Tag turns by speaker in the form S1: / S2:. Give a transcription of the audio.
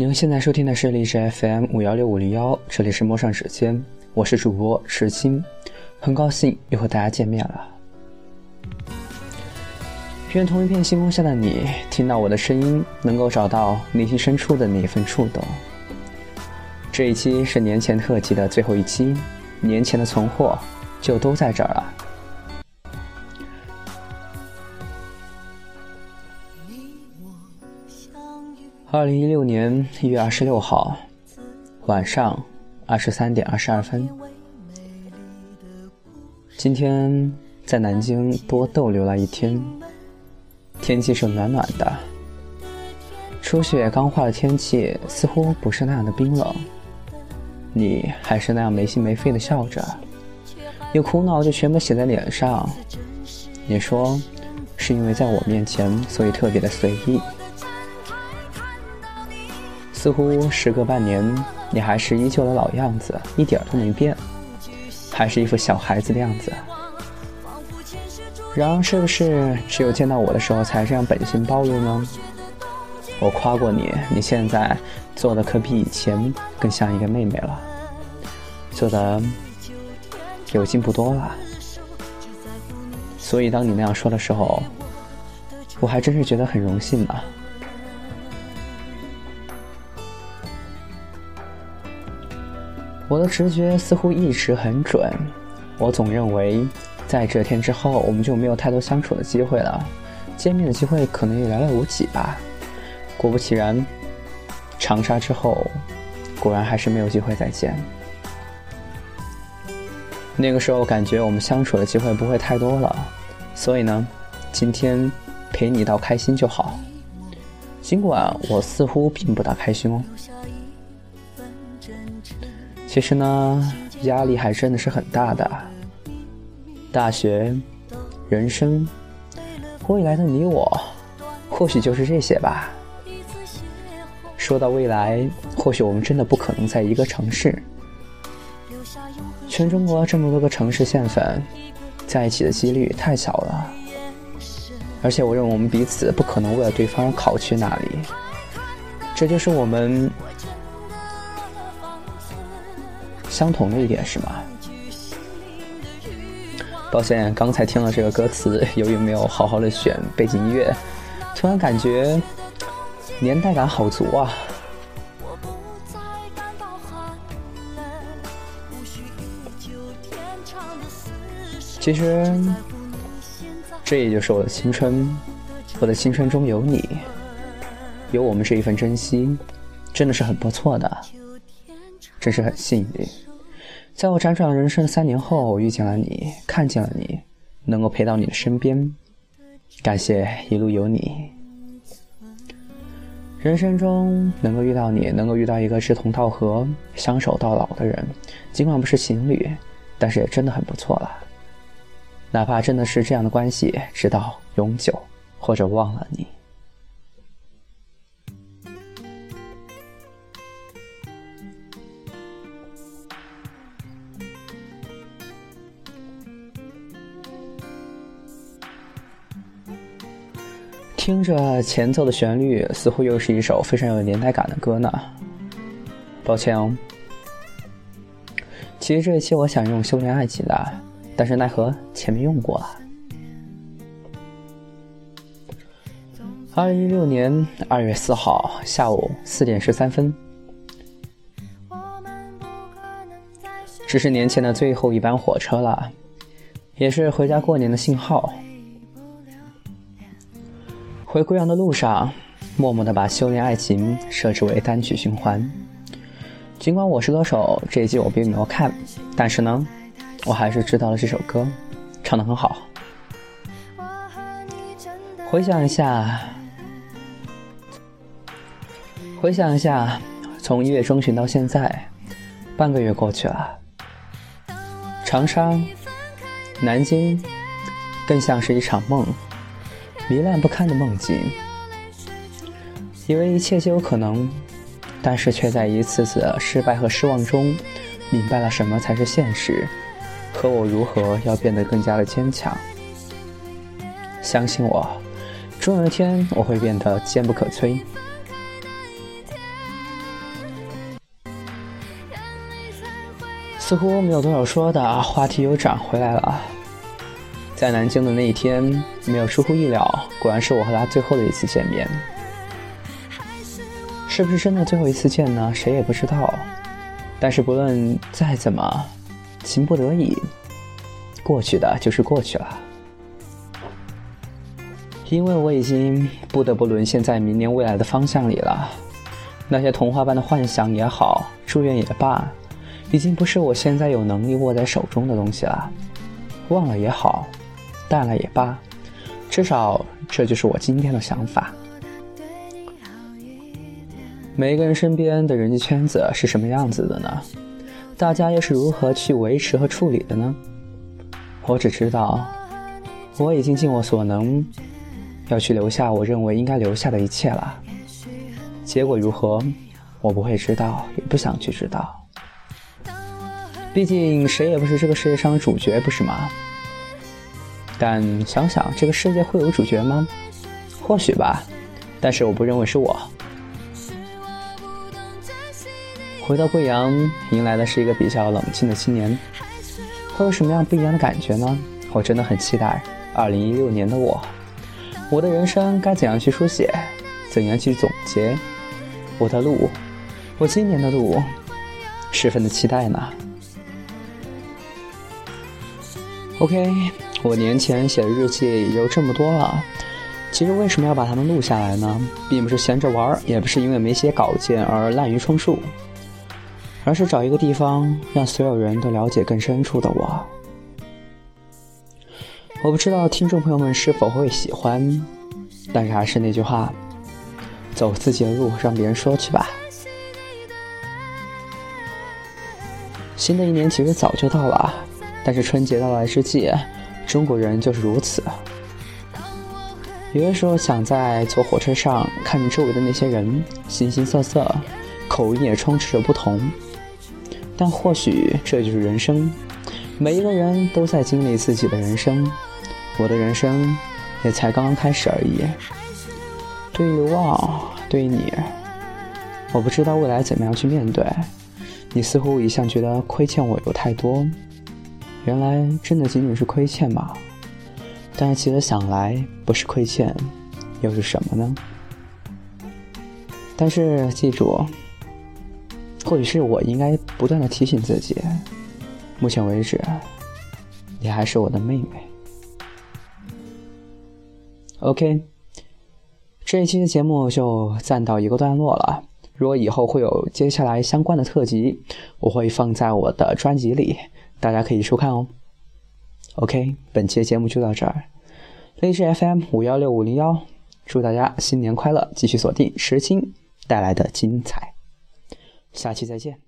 S1: 您现在收听的是荔枝 FM 五幺六五零幺，这里是陌上指尖，我是主播池青，很高兴又和大家见面了。愿同一片星空下的你，听到我的声音，能够找到内心深处的那一份触动。这一期是年前特辑的最后一期，年前的存货就都在这儿了。二零一六年一月二十六号晚上二十三点二十二分，今天在南京多逗留了一天，天气是暖暖的，初雪刚化的天气似乎不是那样的冰冷，你还是那样没心没肺的笑着，有苦恼就全部写在脸上，你说是因为在我面前，所以特别的随意。似乎时隔半年，你还是依旧的老样子，一点都没变，还是一副小孩子的样子。然而，是不是只有见到我的时候才这样本性暴露呢？我夸过你，你现在做的可比以前更像一个妹妹了，做的有进步多了。所以，当你那样说的时候，我还真是觉得很荣幸呢。我的直觉似乎一直很准，我总认为，在这天之后，我们就没有太多相处的机会了，见面的机会可能也寥寥无几吧。果不其然，长沙之后，果然还是没有机会再见。那个时候感觉我们相处的机会不会太多了，所以呢，今天陪你到开心就好。尽管我似乎并不大开心哦。其实呢，压力还真的是很大的。大学、人生、未来的你我，或许就是这些吧。说到未来，或许我们真的不可能在一个城市。全中国这么多个城市县份，在一起的几率太小了。而且我认为我们彼此不可能为了对方考去那里。这就是我们。相同的一点是吗？抱歉，刚才听了这个歌词，由于没有好好的选背景音乐，突然感觉年代感好足啊！其实，这也就是我的青春，我的青春中有你，有我们这一份珍惜，真的是很不错的，真是很幸运。在我辗转人生的三年后，我遇见了你，看见了你，能够陪到你的身边，感谢一路有你。人生中能够遇到你，能够遇到一个志同道合、相守到老的人，尽管不是情侣，但是也真的很不错了。哪怕真的是这样的关系，直到永久，或者忘了你。听着前奏的旋律，似乎又是一首非常有年代感的歌呢。抱歉哦。其实这一期我想用《修炼爱情》的，但是奈何前面用过了。二零一六年二月四号下午四点十三分，这是年前的最后一班火车了，也是回家过年的信号。回贵阳的路上，默默的把《修炼爱情》设置为单曲循环。尽管我是歌手，这一季我并没有看，但是呢，我还是知道了这首歌，唱的很好。回想一下，回想一下，从一月中旬到现在，半个月过去了。长沙、南京，更像是一场梦。糜烂不堪的梦境。以为一切皆有可能，但是却在一次次失败和失望中，明白了什么才是现实，和我如何要变得更加的坚强。相信我，终有一天我会变得坚不可摧。似乎没有多少说的，话题又转回来了。在南京的那一天，没有出乎意料，果然是我和他最后的一次见面。是不是真的最后一次见呢？谁也不知道。但是不论再怎么，情不得已，过去的就是过去了。因为我已经不得不沦陷在明年未来的方向里了。那些童话般的幻想也好，祝愿也罢，已经不是我现在有能力握在手中的东西了。忘了也好。淡了也罢，至少这就是我今天的想法。每一个人身边的人际圈子是什么样子的呢？大家又是如何去维持和处理的呢？我只知道，我已经尽我所能，要去留下我认为应该留下的一切了。结果如何，我不会知道，也不想去知道。毕竟谁也不是这个世界上的主角，不是吗？但想想，这个世界会有主角吗？或许吧，但是我不认为是我。回到贵阳，迎来的是一个比较冷静的青年，会有什么样不一样的感觉呢？我真的很期待二零一六年的我，我的人生该怎样去书写，怎样去总结我的路，我今年的路，十分的期待呢。OK。我年前写的日记也就这么多了。其实为什么要把它们录下来呢？并不是闲着玩，也不是因为没写稿件而滥竽充数，而是找一个地方让所有人都了解更深处的我。我不知道听众朋友们是否会喜欢，但是还是那句话，走自己的路，让别人说去吧。新的一年其实早就到了，但是春节到来之际。中国人就是如此，有的时候想在坐火车上看着周围的那些人，形形色色，口音也充斥着不同。但或许这就是人生，每一个人都在经历自己的人生，我的人生也才刚刚开始而已。对于流望，对于你，我不知道未来怎么样去面对。你似乎一向觉得亏欠我有太多。原来真的仅仅是亏欠吗？但是其实想来，不是亏欠，又是什么呢？但是记住，或许是我应该不断的提醒自己，目前为止，你还是我的妹妹。OK，这一期的节目就暂到一个段落了。如果以后会有接下来相关的特辑，我会放在我的专辑里。大家可以收看哦。OK，本期的节目就到这儿。荔枝 FM 五幺六五零幺，祝大家新年快乐！继续锁定石青带来的精彩，下期再见。